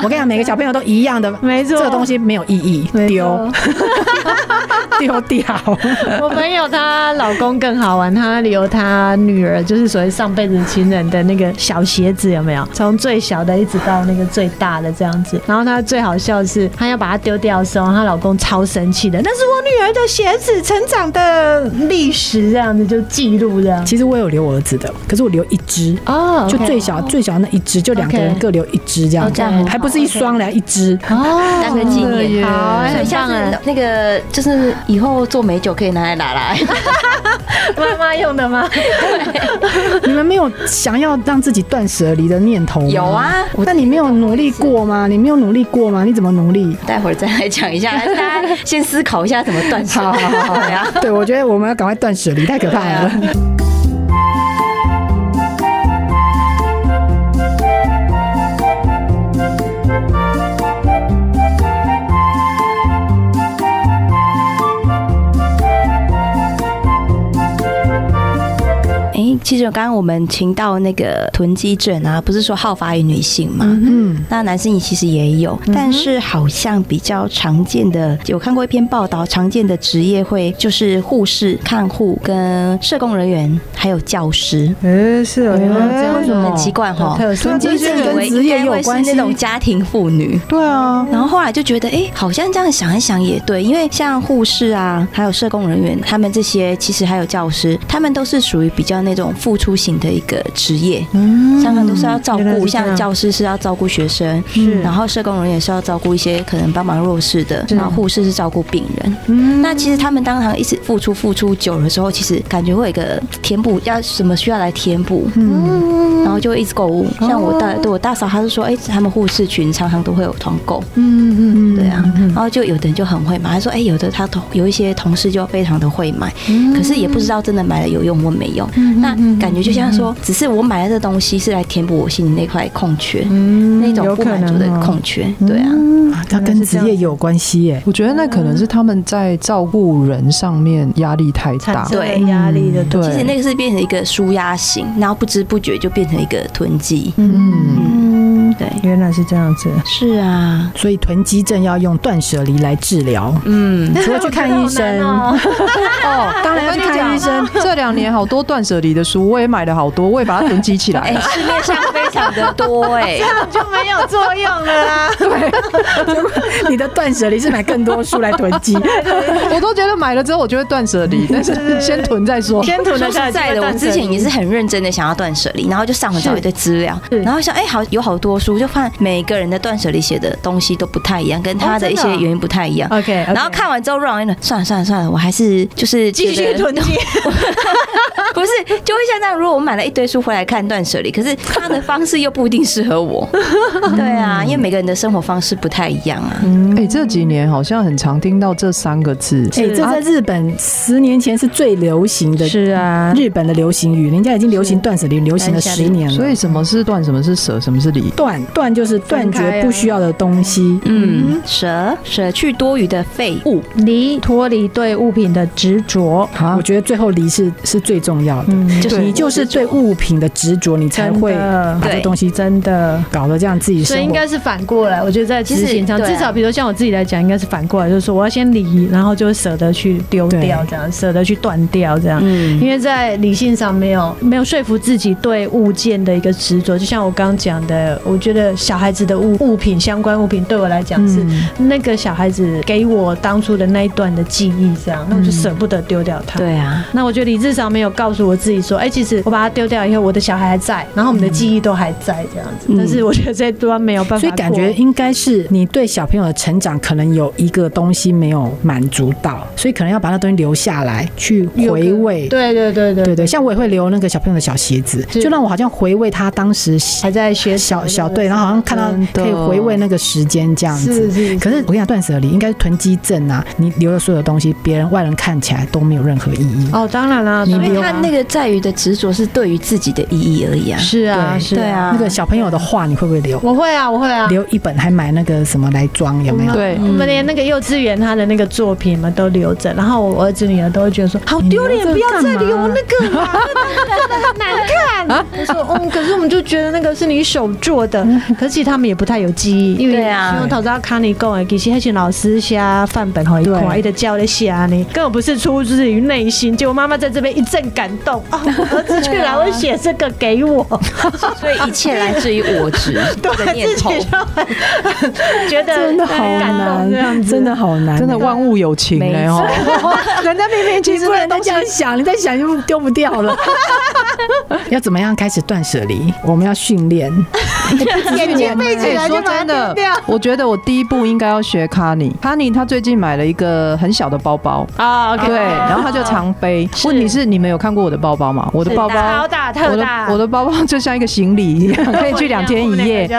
我跟你讲，每个小朋友都一样的，(laughs) 没错，这个东西没有意义，丢。丢掉。(laughs) 我朋友她老公更好玩，他留他女儿，就是所谓上辈子情人的那个小鞋子，有没有？从最小的一直到那个最大的这样子。然后他最好笑的是，他要把它丢掉的时候，她老公超生气的。那是我女儿的鞋子，成长的历史这样子就记录这样。其实我有留我儿子的，可是我留一只哦，就最小最小那一只，就两个人各留一只这样，这样还不是一双来一只哦，当个纪念。好，很像那个就是。以后做美酒可以拿来拿来，(laughs) 妈妈用的吗？(laughs) 你们没有想要让自己断舍离的念头吗？有啊，但你没有努力过吗？你没有努力过吗？你怎么努力？待会儿再来讲一下，(laughs) 大家先思考一下怎么断舍。好好好呀，对，我觉得我们要赶快断舍离，太可怕了。其实刚刚我们听到那个囤积症啊，不是说好发于女性嘛？嗯，那男性其实也有，但是好像比较常见的，有看过一篇报道，常见的职业会就是护士、看护跟社工人员，还有教师。哎，是哦，为什么很奇怪哈？囤积症跟职业有关系，那种家庭妇女。对啊，然后后来就觉得，哎，好像这样想一想也对，因为像护士啊，还有社工人员，他们这些其实还有教师，他们都是属于比较那种付出型的一个职业，嗯，常常都是要照顾，像教师是要照顾学生，是，然后社工人员是要照顾一些可能帮忙弱势的，然后护士是照顾病人，嗯，那其实他们当场一直付出付出久了之后，其实感觉会有一个填补，要什么需要来填补，嗯，然后就会一直购物，像我大对我大嫂，她是说，哎，他们护士群常常都会有团购，嗯嗯嗯，对啊，然后就有的人就很会买，他说，哎，有的他同有一些同事就非常的会买，可是也不知道真的买了有用或没用，那感觉就像说，只是我买了这东西是来填补我心里那块空缺，那种不满足的空缺，对啊，它跟职业有关系耶。我觉得那可能是他们在照顾人上面压力太大，对。压力的，对，其实那个是变成一个舒压型，然后不知不觉就变成一个囤积，嗯。对，原来是这样子。是啊，所以囤积症要用断舍离来治疗。嗯，除了去看医生 (laughs) (laughs) 哦，当然要去看医生。这两年好多断舍离的书，我也买了好多，我也把它囤积起来。市面上非常的多，哎，(laughs) 这样就没有作用了啦。对，你的断舍离是买更多书来囤积。我都觉得买了之后，我就会断舍离，但是先囤再说。先囤的实在的，我之前也是很认真的想要断舍离，然后就上了找一堆资料，然后想，哎，好，有好多。书就看每个人的断舍离写的东西都不太一样，跟他的一些原因不太一样。OK，然后看完之后，run 了，算了算了算了，我还是就是继续囤积。(laughs) 不是，就会像这样。如果我买了一堆书回来看断舍离，可是他的方式又不一定适合我。(laughs) 对啊，因为每个人的生活方式不太一样啊。哎，这几年好像很常听到这三个字。哎，这在日本十年前是最流行的。是啊，日本的流行语，人家已经流行断舍离，流行了十年了。所以什么是断，什么是舍，什么是离？断。断就是断绝不需要的东西，嗯，舍舍去多余的废物，离脱离对物品的执着。好，我觉得最后离是是最重要的，就是你就是对物品的执着，你才会把这东西真的。搞得这样自己。所以应该是反过来，我觉得在执行上，至少比如像我自己来讲，应该是反过来，就是说我要先离，然后就舍得去丢掉，这样舍得去断掉，这样。嗯，因为在理性上没有没有说服自己对物件的一个执着，就像我刚刚讲的，我觉得。小孩子的物物品相关物品对我来讲是那个小孩子给我当初的那一段的记忆，这样，那我就舍不得丢掉它。对啊，那我觉得理智上没有告诉我自己说，哎，其实我把它丢掉以后，我的小孩还在，然后我们的记忆都还在这样子。但是我觉得这段没有办法。所以感觉应该是你对小朋友的成长可能有一个东西没有满足到，所以可能要把那东西留下来去回味。对对对对对对，像我也会留那个小朋友的小鞋子，就让我好像回味他当时还在学小小队，然后。好像看到可以回味那个时间这样子，是是。可是我跟你讲，断舍离应该是囤积症啊！你留了所有东西，别人外人看起来都没有任何意义。哦，当然了，因为他那个在于的执着是对于自己的意义而已啊。是啊，是啊。那个小朋友的画你会不会留？我会啊，我会啊。留一本还买那个什么来装有没有？对，我们连那个幼稚园他的那个作品嘛都留着。然后我儿子女儿都会觉得说好丢脸，不要再留那个了，很难看。(laughs) 我说嗯，可是我们就觉得那个是你手做的。(laughs) 可是其实他们也不太有记忆，因为因为头先卡尼讲的，其实那些老师写范本和一块一的教的写呢，根本不是出自于内心。结果妈妈在这边一阵感动啊，(laughs) 儿子居然会写这个给我，(laughs) 所以一切来自于我执的念头，觉得真的好难，真的好难，真的万物有情哎哦，人家明明其实不能都这样想，你在想就丢不掉了。要怎么样开始断舍离？我们要训练。眼睛闭起来就真的，我觉得我第一步应该要学卡尼。卡尼他最近买了一个很小的包包。啊，对，然后他就常背。问题是你们有看过我的包包吗？我的包包超大特大，我的包包就像一个行李一样，(laughs) 可以去两天一夜。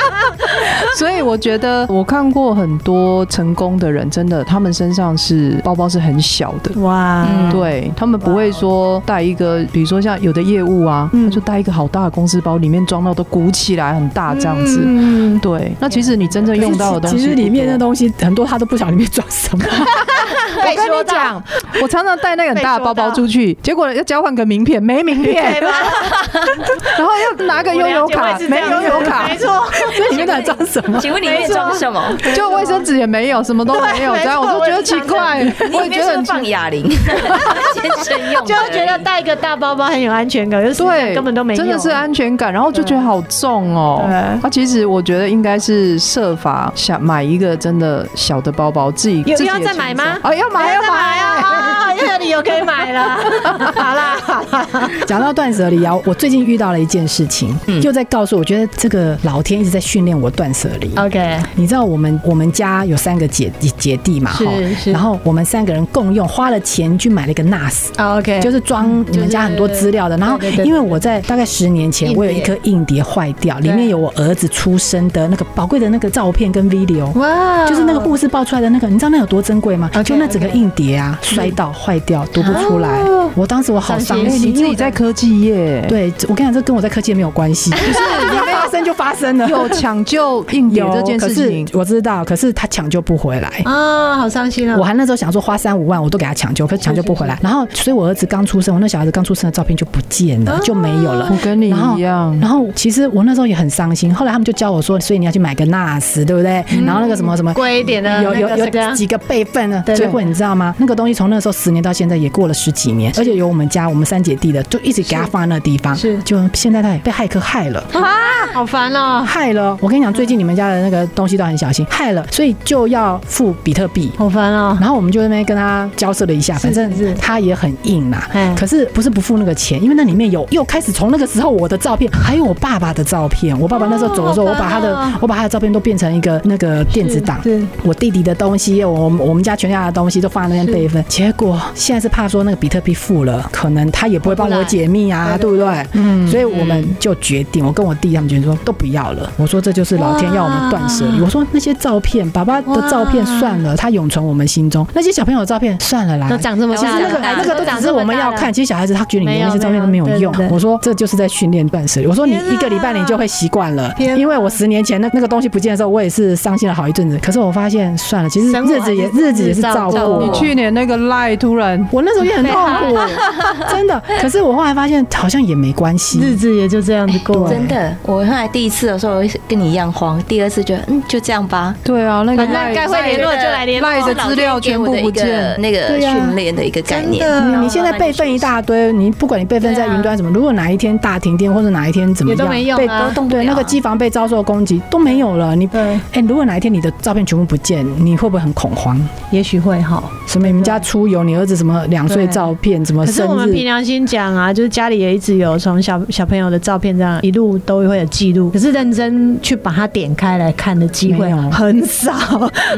(laughs) 所以我觉得我看过很多成功的人，真的他们身上是包包是很小的。哇，对他们不会说带一个，比如说像有的业务啊，他就带一个好大的公司包，里面装到都鼓起来很大这样子。嗯，对。那其实你真正用到的东西，其实里面的东西很多，他都不晓得里面装什么。(laughs) 我跟跟你讲，我常常带那个很大的包包出去，结果要交换个名片，没名片，(laughs) 然后要拿个悠游卡，没悠游卡，没错。所以里面在装什么？请问里面装什么？就卫生纸也没有，什么都没有，(laughs) 这样我都觉得奇怪。我也觉得放哑铃，就觉得带一个大包包很有安全感，就是对，根本都没有，真的是安全感，然后就觉得好重哦。啊，其实我觉得应该是设法想买一个真的小的包包，自己有要再买吗？哦，要买要买啊！又有理由可以买了。(laughs) 好啦，讲到断舍离啊，我最近遇到了一件事情，嗯就在告诉我觉得这个老天一直在训练我断舍离。OK，你知道我们我们家有三个姐姐弟嘛？是是。然后我们三个人共用，花了钱去买了一个 NAS，OK，就是装你们家很多资料的。然后因为我在大概十年前，我有一颗硬碟坏掉，里面有我儿子出生的那个宝贵的那个照片跟 video，哇，就是那个护士爆出来的那个，你知道那有多珍贵吗？就那整个硬碟啊，摔到坏掉，读不出来。我当时我好伤心。你自己在科技业，对，我跟你讲，这跟我在科技业没有关系，(laughs) 就是 (laughs) 发生就发生了。有抢救硬碟这件事情，我知道，可是他抢救不回来啊，好伤心啊！我还那时候想说花三五万我都给他抢救，可是抢救不回来。然后，所以我儿子刚出生，我那小孩子刚出生的照片就不见了，就没有了。我跟你一样。然后，其实我那时候也很伤心。后来他们就教我说，所以你要去买个 NAS，对不对？然后那个什么什么贵一点的，有有有几个备份的。最后你知道吗？那个东西从那时候十年到现在也过了十几年，而且有我们家我们三姐弟的，就一直给他放在那个地方。是，就现在他也被骇客害了啊，好烦哦，害了。我跟你讲，最近你们家的那个东西都很小心，害了，所以就要付比特币，好烦哦。然后我们就那边跟他交涉了一下，反正是他也很硬呐。可是不是不付那个钱，因为那里面有又开始从那个时候我的照片，还有我爸爸的照片。我爸爸那时候走的时候，我把他的我把他的照片都变成一个那个电子档。我弟弟的东西，我我们家全家的东西都放在那边备份。结果现在是怕说那个比特币付了，可能他也不会帮我解密啊，对不对？嗯。所以我们就决定，我跟我弟他们决定说都不要了。我说这就是老天要我们断舍离。我说那些照片，爸爸的照片算了，他永存我们心中。那些小朋友的照片算了啦，都长这么大，其实那个那个都只是我们要看。其实小孩子他觉得你那些照片都没有用。我说这就是在训练断舍离。我说你一个礼拜你就会习惯了，因为我十年前那那个东西不见的时候，我也是伤心了好一阵子。可是我发现算了，其实日子也日子也是照顾。你去年那个赖突然，我那时候也很痛苦，(laughs) 真的。可是我后来发现好像也没关系，日子也就这样子过。真的，我后来第一次的时候跟你一样慌，第二次觉得嗯就这样吧。对啊，那个那该会联络就来联络。赖的资料全部不见，那个训练的一个概念。你现在备份一大堆，你不管你备份在云端什么，如果哪一天大停电或者哪一天怎么样，都没用啊。对，那个机房被遭受攻击都没有了。你哎，如果哪一天你的照片全部不见，你会不会很恐慌？也许会哈。什么你们家出游，你儿子什么两岁照片，什么生日？可是我们凭良心讲啊，就是家里也一直有从小小朋友的照片这样一路都会有记录，可是认真去把它点开来看的机会很少。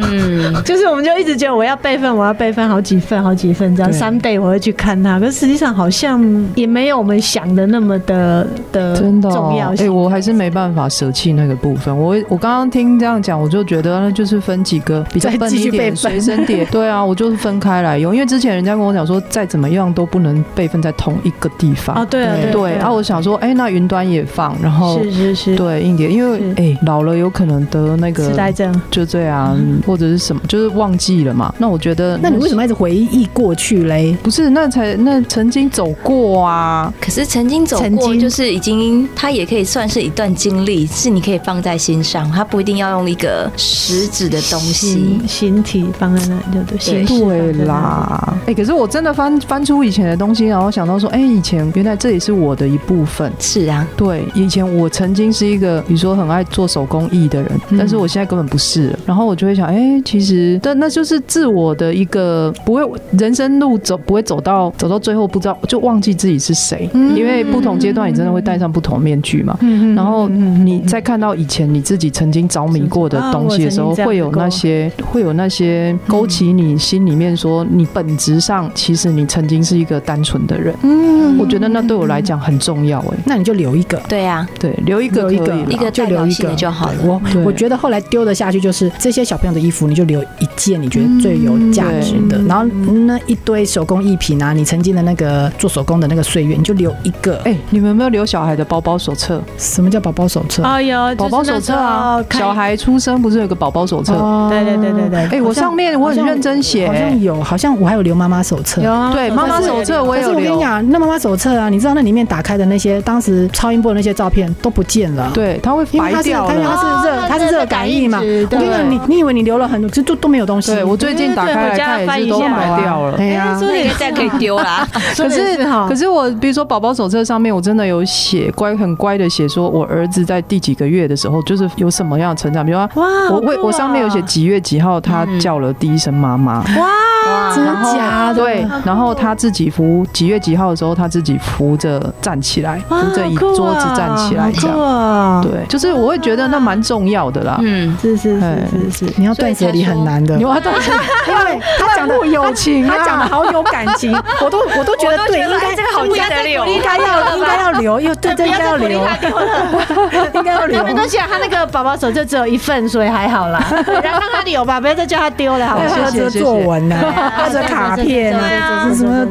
嗯，(laughs) 就是我们就一直觉得我要备份，我要备份好几份，好几份这样。三倍我会去看它，可是实际上好像也没有我们想的那么的的重要性。哎，我还是没办法舍弃那个部分。我我刚刚听这样讲，我就觉得那就是分几个比较笨一点随身碟。对啊，我就是分开来用，因为之前人家跟我讲说，再怎么样都不能备份在同一个地方。啊，对对。然后我想说，哎，那云端也放，然后是是是，对硬碟，因为哎老了有可能得那个痴呆症，就这样，或者是什么，就是忘记了嘛。那我觉得，(laughs) 那你为什么一直回忆过去嘞？不是，那才那曾经走过啊。可是曾经走过，就是已经，它也可以算是一段经历，是你可以放在心上，它不一定要用一个实质的东西形体放在那里，对不对？对啦。哎，可是我真的翻翻出以前的东西，然后想到说，哎，以前原来这也是我的一部分。是啊，对，以前我曾经是一个，比如说很爱做手工艺的人，但是我现在根本不是了。然后我就会想，哎，其实，但那就是自我的一个不会人生路走，不会走到走到最后不知道就忘记自己是谁，因为不同阶段你真的会戴上不同面具嘛。然后你在看到以前你自己曾经着迷过的东西的时候，会有那些会有那些勾起你心里面说你本质质上，其实你曾经是一个单纯的人。嗯，我觉得那对我来讲很重要哎。那你就留一个。对呀，对，留一个，留一个，一个就留一个就好了。我我觉得后来丢的下去就是这些小朋友的衣服，你就留一件你觉得最有价值的。然后那一堆手工艺品啊，你曾经的那个做手工的那个岁月，你就留一个。哎，你们有没有留小孩的包包手册？什么叫宝宝手册？哦，有宝宝手册啊，小孩出生不是有个宝宝手册？对对对对对。哎，我上面我很认真写，好像有，好像我还有留妈妈手册。有啊，对，妈妈手册我也有是我跟你讲，那妈妈手册啊，你知道那里面打开的那些当时超音波的那些照片都不见了。对，它会白掉。因为它是热，它是热感应嘛。我跟你讲，你你以为你留了很多，其实都都没有东西。对，我最近打开来看也是都白掉了。对呀，所以现在可以丢啦。(laughs) 可是可是我比如说宝宝手册上面，我真的有写乖很乖的写说，我儿子在第几个月的时候，就是有什么样的成长，比如说我为我上面有写几月几号他叫了第一声妈妈。哇，真的假的？对，然后他自己扶几月几号的时候，他自己扶着站起来，扶着椅桌子站起来，这样。对，就是我会觉得那蛮重要的啦。嗯，是是是是是，你要断舍离很难的。你要断舍离，因为他讲的友 (laughs) 情，他讲的好有感情，我都我都觉得对，应该这个好值得留，应该要应该要留，因为对这应该要留，(laughs) 应该要留。没关系啊，他那个宝宝手就只有一份，所以还好啦。(laughs) 让他留吧，不要再叫他丢了，好不好？这作文呐，或者卡片啊，什么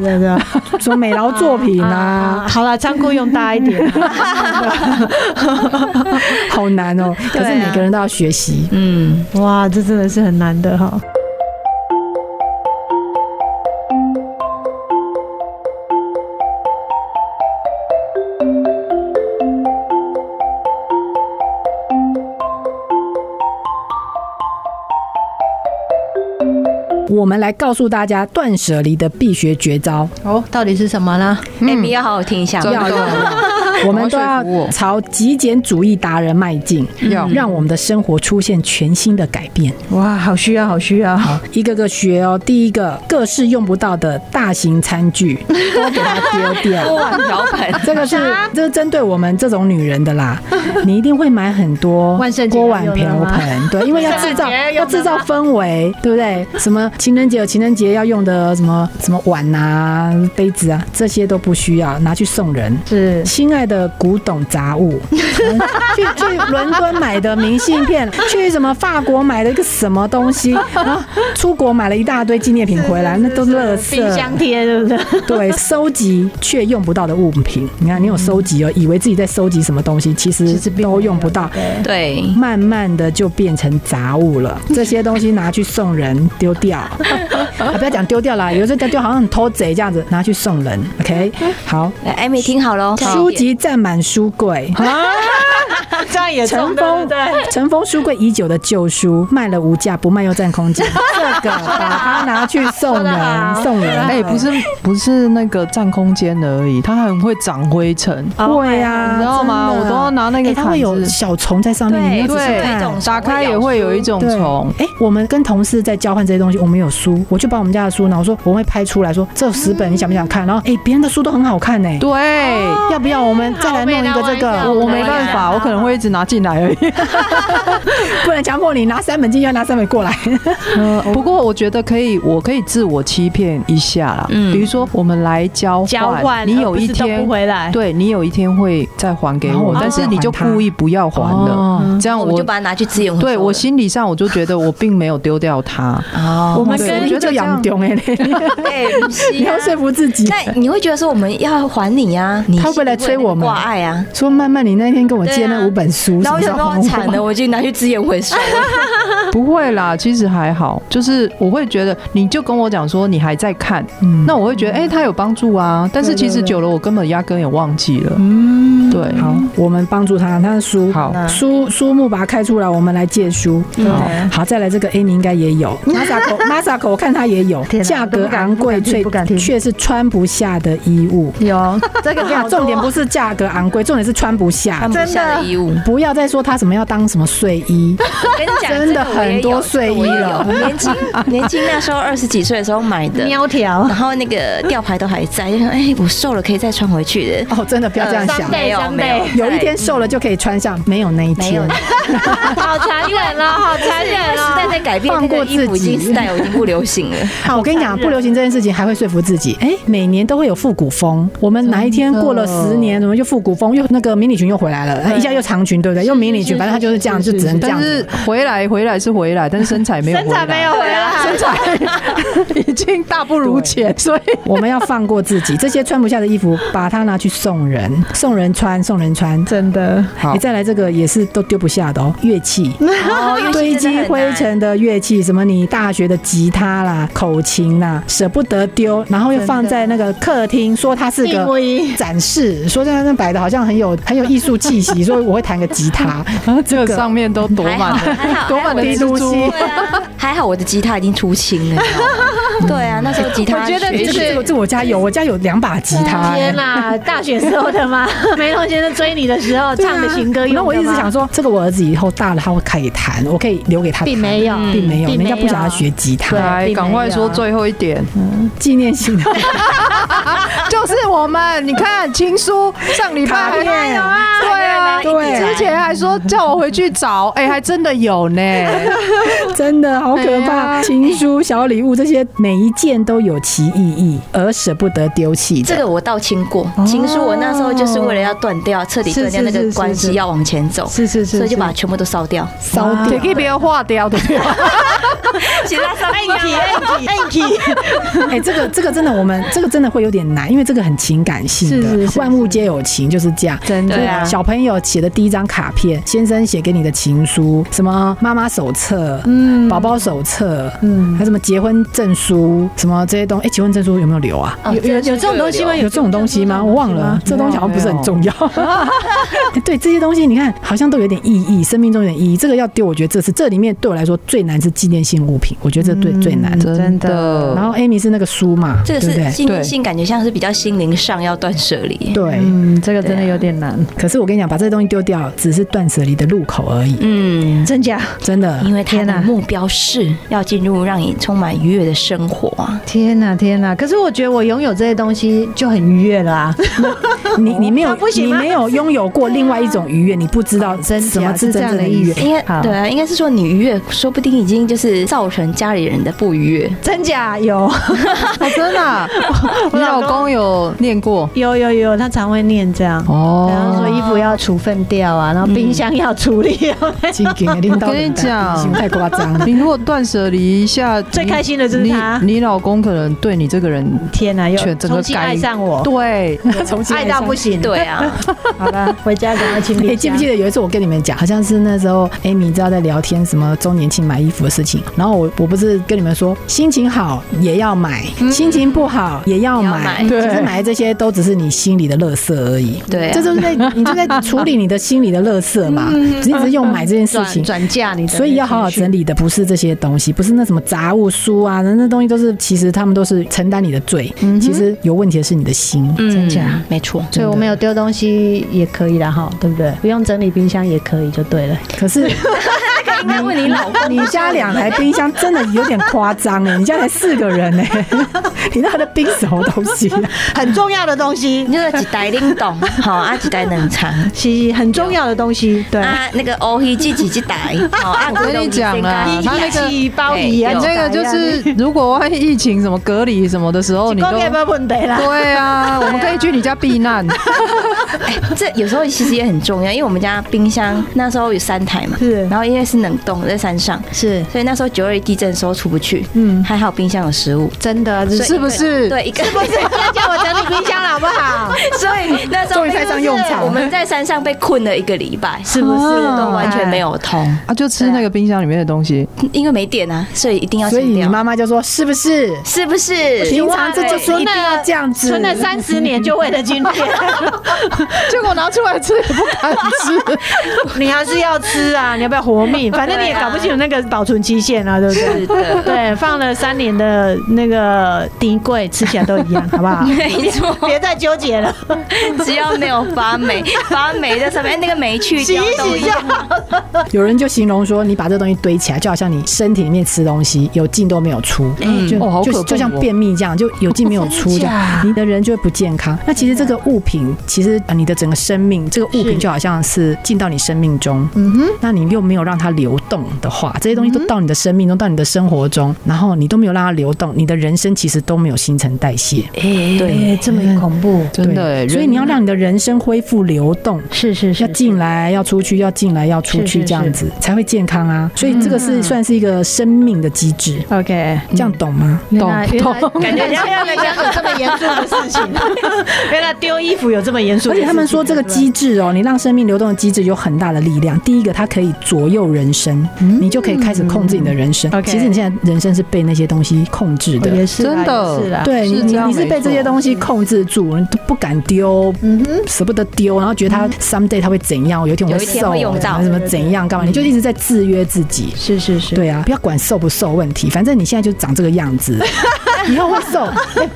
什么美劳作品啊。好了，仓库用大一点。(laughs) 好难哦，可是每个人都要学习。嗯，哇，这真的是很难的哈。我们来告诉大家断舍离的必学绝招哦，到底是什么呢？哎，你要好好听一下。要要要。(laughs) 我们都要朝极简主义达人迈进，要让我们的生活出现全新的改变。哇，好需要，好需要！好，一个个学哦。第一个，各式用不到的大型餐具 (laughs) 都给它丢掉。锅碗瓢盆，这个是这是针对我们这种女人的啦。你一定会买很多锅碗瓢盆，对，因为要制造要制造氛围，对不对？什么情人节有情人节要用的什么什么碗啊、杯子啊，这些都不需要拿去送人。是，亲爱的。的古董杂物，(laughs) 去去伦敦买的明信片，(laughs) 去什么法国买了一个什么东西，然后出国买了一大堆纪念品回来，那都是垃圾。冰箱贴，对不对？(laughs) 对，收集却用不到的物品，你看，你有收集哦，以为自己在收集什么东西，其实都用不到。对，慢慢的就变成杂物了。这些东西拿去送人丢掉，啊，不要讲丢掉了，有时候丢掉好像很偷贼这样子，拿去送人。OK，好，艾米听好喽，书籍。占满书柜。啊，这样也尘封。对，尘封书柜已久的旧书，卖了无价，不卖又占空间。(laughs) 这个把它拿去送人，送人。哎，不是不是那个占空间而已，它很会长灰尘。会呀，你知道吗？我都要拿那个，它会有小虫在上面。对，打开也会有一种虫。哎，我们跟同事在交换这些东西，我们有书，我就把我们家的书，然后我说我会拍出来说这十本你想不想看？然后哎，别人的书都很好看呢。对，要不要我们？再来弄一个这个，我我没办法，我可能会一直拿进来而已，(laughs) 不能强迫你拿三本进去，要拿三本过来。(laughs) 不过我觉得可以，我可以自我欺骗一下啦。嗯，比如说我们来交换，你有一天回来，对你有一天会再还给我，但是你就故意不要还了，这样我就把它拿去资源。对我心理上我就觉得我并没有丢掉它。哦，我们觉得这样丢 (laughs) 哎，你要说服自己。那你会觉得说我们要还你呀？他会来催我们？挂爱啊！说慢慢，你那天跟我借那五本书，然后我想说惨了，我已经拿去资源回收。(laughs) 不会啦，其实还好，就是我会觉得，你就跟我讲说你还在看，那我会觉得，哎，他有帮助啊。但是其实久了，我根本压根也忘记了。嗯，对，好，我们帮助他，他的书，好，书书目把它开出来，我们来借书。好，好，再来这个 Amy 应该也有，(laughs) Masako，Masako，我看他也有，(laughs) 价格昂贵却却是穿不下的衣物。有这个，(laughs) 重点不是价格昂贵，重点是穿不下，穿不下的衣物。不要再说他什么要当什么睡衣，跟你讲，真的很多睡衣了。年轻年轻那时候二十几岁的时候买的，苗条，然后那个吊牌都还在，就说哎，我瘦了可以再穿回去的。哦，真的不要这样想，没有，有没有，有一天瘦了就可以穿上，没有那一天，(laughs) 好残忍了，好残忍啊，时代在改变，放过自己，时代已经不流行了。好我跟你讲，不流行这件事情还会说服自己，哎，每年都会有复古风，我们哪一天过了十年，怎么就复古风又那个迷你裙又回来了，一下又长裙，对不对？又迷你裙，反正它就是这样，就只能这样。但是回来回来是回来，但是身材没有回来，身材没有回来，身材已经大不如前，所以。(laughs) 我们要放过自己。这些穿不下的衣服，把它拿去送人，送人穿，送人穿，真的。你再来这个也是都丢不下的哦，乐器，(laughs) 堆积灰尘的乐器，什么你大学的吉他啦、口琴啦，舍不得丢，然后又放在那个客厅，说它是个展示，说在那摆的好像很有很有艺术气息，说我会弹个吉他，(laughs) 这个上面都躲满了，躲满了蜘蛛。还好我的吉他已经出清了。(laughs) 对啊，那时候吉他，我觉得这个这我家有，我家有两把吉他。天哪，大学时候的吗？(laughs) 梅同先生追你的时候唱的情歌，那我一直想说，这个我儿子以后大了他会可以弹，我可以留给他。并没有，并没有，人家不想要学吉他。对，赶快说最后一点，纪念性的，(laughs) 就是我们，你看情书上礼拜还有啊，对啊，对，之前还说叫我回去找，哎，还真的有呢，真的好可怕，情书小礼物这些。每一件都有其意义，而舍不得丢弃。这个我倒清过情书，我那时候就是为了要断掉，彻底断掉那个关系，要往前走。是是是，所以就把它全部都烧掉，烧掉，可以别人化掉的。(laughs) 其他烧掉。哎，这个这个真的，我们这个真的会有点难，因为这个很情感性的，万物皆有情，就是这样。真的啊，小朋友写的第一张卡片，先生写给你的情书，什么妈妈手册，嗯，宝宝手册，嗯，还什么结婚证书。什么这些东西？哎，结婚证书有没有留啊？有有有这种东西吗？有这种东西吗？我忘了，这东西好像不是很重要。对这些东西，你看好像都有点意义，生命中有点意义。这个要丢，我觉得这是这里面对我来说最难是纪念性物品。我觉得这对最难，真的。然后 Amy 是那个书嘛，这个是纪念性，感觉像是比较心灵上要断舍离。对，嗯，这个真的有点难。可是我跟你讲，把这些东西丢掉，只是断舍离的入口而已。嗯，真假？真的，因为他的目标是要进入让你充满愉悦的生活。天哪，天哪！可是我觉得我拥有这些东西就很愉悦了啊！(laughs) 你你没有，你没有拥有过另外一种愉悦，你不知道真什么是真正的愉悦。应该对啊，应该是说你愉悦，说不定已经就是造成家里人的不愉悦。真假有？(laughs) 真的？(laughs) 你老公有念过？有有有，他常会念这样哦。然后说衣服要处分掉啊，然后冰箱要处理。我跟你讲，太夸张了。你如果断舍离一下，最开心的就是他。你老公可能对你这个人，天哪，又重新爱上我，对，(laughs) 重新爱到不行，对啊。(laughs) 好了，回家赶快清理。记不记得有一次我跟你们讲，好像是那时候 Amy 知道在聊天什么周年庆买衣服的事情，然后我我不是跟你们说，心情好也要买，心情不好也要买，对，其实买的这些都只是你心里的垃圾而已，对，这就是在你就在处理你的心里的垃圾嘛，只是用买这件事情。转嫁你，所以要好好整理的不是这些东西，不是那什么杂物书啊，那那东西都是其实他们都是承担你的罪，其实有问题的是你的心，真假？没错，所以我没有丢东西也可以的，哈，对不对？不用整理冰箱也可以，就对了。可是。(laughs) 应该问你老公，你家两台冰箱真的有点夸张哎！你家才四个人哎，(laughs) 你那的冰什么东西？很重要的东西，你说几袋冷冻，(laughs) 好啊，几袋冷藏，是很重要的东西。对啊，那个欧黑几几几袋，(laughs) 好啊，我跟你讲了，他那个包里啊，这个就是如果万一疫情什么隔离什么的时候，你都没问题了。对啊，我们可以去你家避难。哎，这有时候其实也很重要，因为我们家冰箱那时候有三台嘛，是，然后因为是冷。冻在山上。是，所以那时候九二一地震的时候出不去，嗯，还好冰箱有食物，真的，是不是？对，一个。是不是要叫我整理冰箱了，好不好？(laughs) 所以那时候终于派上用场，我们在山上被困了一个礼拜，是不是都完全没有通啊？就吃那个冰箱里面的东西，因为没电啊，所以一定要。所以你妈妈就说：“是不是？是不是？平常这就说一定要这样子，存了三十年就为了今天，(laughs) 结果拿出来吃也不敢吃，(laughs) 你还是要吃啊！你要不要活命？反正你也搞不清楚那个保存期限啊，对不对？对，放了三年的那个冰柜吃起来都一样，好不好？好？没错，(laughs) 别再纠结了，(laughs) 只要没有发霉，(laughs) 发霉在上面，那个霉去掉，都一。有人就形容说，你把这东西堆起来，就好像你身体里面吃东西有进都没有出，嗯，就哦、就就像便秘这样，就有进没有出这样，你的人就会不健康。那其实这个物品，其实你的整个生命，这个物品就好像是进到你生命中，嗯哼，那你又没有让它流动的话，这些东西都到你的生命中，到你的生活中，然后你都没有让它流动，你的人生其实都没有新陈代谢。哎，对，这么恐怖，真的。所以你要让你的人生恢复流动，是是是，要进来要出去，要进来要出去，这样子才会健康啊。所以这个是算是一个生命的机制。OK，这样懂吗？懂懂，感觉像要讲有这么严肃的事情。(laughs) 原来丢衣服有这么严肃，而且他们说这个机制哦，你让生命流动的机制有很大的力量。第一个，它可以左右人生，你就可以开始控制你的人生。其实你现在人生是被那些东西控制的，也是真的，是啦。对你，你是被这些东西控制住，你都不敢丢，舍不得丢，然后觉得他 someday 他会怎样，有一天我会瘦，什么怎样干嘛？你就一直在制约自己。是是是，对啊，不要管瘦不瘦问题，反正你现在就长这个样子，(laughs) 以后会瘦，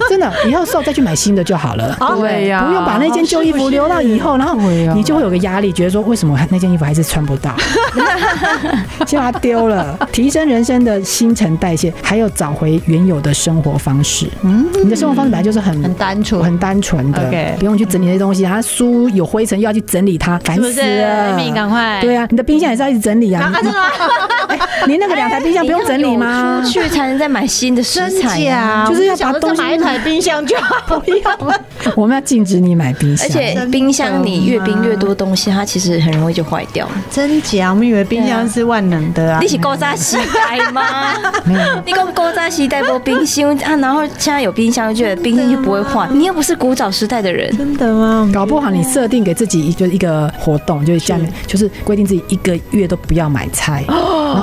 真的，以后瘦再去买新的就好了。对呀，不用把那件旧衣服留到以后，然后你就会有个压力，觉得说为什么那件衣服还是穿不到，(laughs) 先把它丢了，提升人生的新陈代谢，还有找回原有的生活方式。嗯，你的生活方式本来就是很很单纯、很单纯的，不用去整理那些东西，他书有灰尘又要去整理它，烦死了。你赶快，对啊，你的冰箱也是要一直整理啊。(laughs) 你那个两台冰箱不用整理吗？出去才能再买新的食材啊，就是要把东西买一台冰箱就好。不要，我们要禁止你买冰箱。而且冰箱你越冰越多东西，它其实很容易就坏掉。真假？我们以为冰箱是万能的啊。你是古早时代吗？(laughs) 你讲古早时代没冰箱啊，然后现在有冰箱，就觉得冰箱就不会换。你又不是古早时代的人，真的吗？搞不好你设定给自己一个一个活动，就是这样就是规定自己一个月都不要买菜，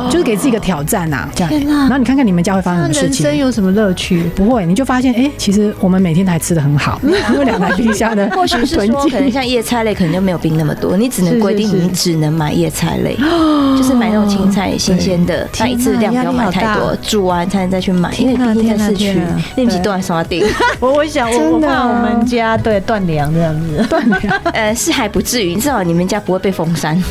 就是给自己一个挑战呐，这样。然后你看看你们家会发生什么事情？人生有什么乐趣？不会，你就发现哎，其实我们每天还吃的很好，(laughs) 因为两台冰箱的。或许是说，(laughs) 可能像叶菜类，可能就没有冰那么多，你只能规定你只能买叶菜类，(gasps) 就是买那种青菜新鲜的，那一次量不要买太多，煮完才能再去买，因为毕竟在市区，那不是断刷定。(laughs) 我我想，我怕我们家对断粮这样子，断粮，呃，是还不至于，至少你们家不会被封山。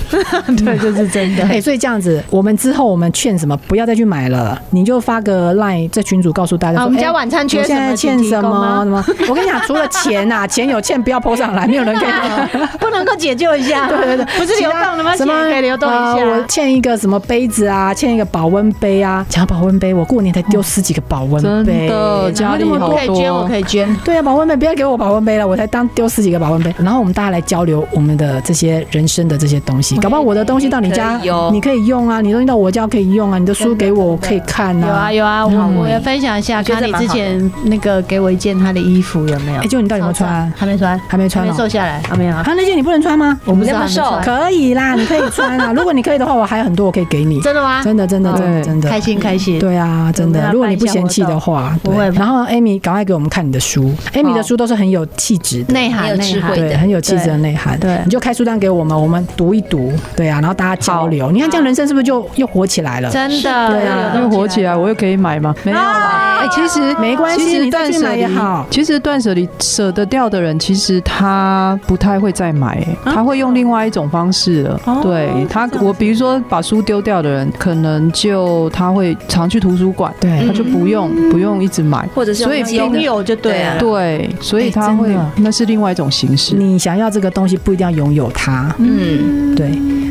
对，这是真的。哎，所以这样子，我们之后我们劝什么，不要再去买了，你就发个 line 在群主告诉大家说，我们家晚餐缺什么，欠什么什么。我跟你讲，除了钱呐，(laughs) 钱有欠不要 po 上来，没有人可以，(laughs) 不能够解救一下。(laughs) 对对对，不是流动的吗？什么可以流动一下？我欠一个什么杯子啊，欠一个保温杯啊，讲保温杯，我过年才丢十几个保温杯，真的，家里好多。可以捐，我可以捐。对啊，保温杯不要给我保温杯了，我才当丢十几个保温杯。然后我们大家来交流我们的这些人生的这些东西，搞不好我的东西到你家你可以用啊，你东西到我家可以用啊，你的书给我我可以看啊。有啊有啊，我我也分享一下，看你之前那个给我一件他的衣服有没有？哎，就你到底有没有穿？还没穿，还没穿，没瘦下来，还没有。啊，那件你不能穿吗？我们这么瘦，可以啦，(laughs) 你可以穿啊。如果你可以的话，我还有很多我可以给你。真的吗？真的真的真的真的，开心开心。对啊，真的。如果你不嫌弃的话，不会。然后 Amy，赶快给我们看你的书。Amy 的书都是很有气质的，内涵、有智慧的，很有气质的内涵。对，你就开书单给我们，我们读一读。对啊，然后大家交流。你看这样人生是不是就又活起来了？真的，对啊，又火起来，我又可以买吗？没有啦。哎，其实没关系，你断舍离也好。其实断舍离舍得掉的人，其实他不太会再买，他会用另外一种方式了。对他，我比如说把书丢掉的人，可能就他会常去图书馆，对，他就不用不用一直买，或者是所以拥有就对了。对，所以他会那是另外一种形式。你想要这个东西，不一定要拥有它。嗯，对。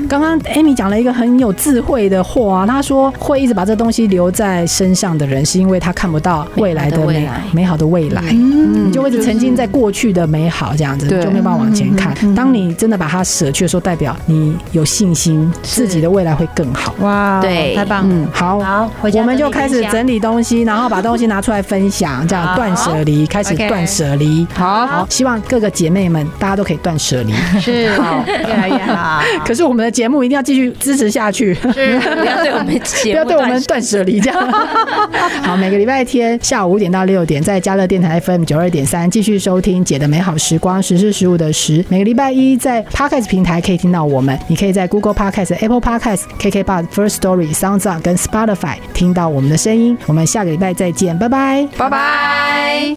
刚刚 Amy 讲了一个很有智慧的话，他说会一直把这东西留在身上的人，是因为他看不到未来的美美好的未来，你就会一直沉浸在过去的美好这样子，就没有办法往前看。当你真的把它舍去的时候，代表你有信心，自己的未来会更好。哇，对，太棒了。好，好，我们就开始整理东西，然后把东西拿出来分享，这样断舍离，开始断舍离。好，希望各个姐妹们大家都可以断舍离，是，越来越好。(laughs) 可是我们的节目一定要继续支持下去，不要对我们 (laughs) 不要对我们断舍离这样。(laughs) 好，每个礼拜天下午五点到六点，在家乐电台 FM 九二点三继续收听姐的美好时光，十是十五的十。每个礼拜一在 Podcast 平台可以听到我们，你可以在 Google Podcast、Apple Podcast、KKBOX、First Story、SoundOn 跟 Spotify 听到我们的声音。我们下个礼拜再见，拜拜，拜拜。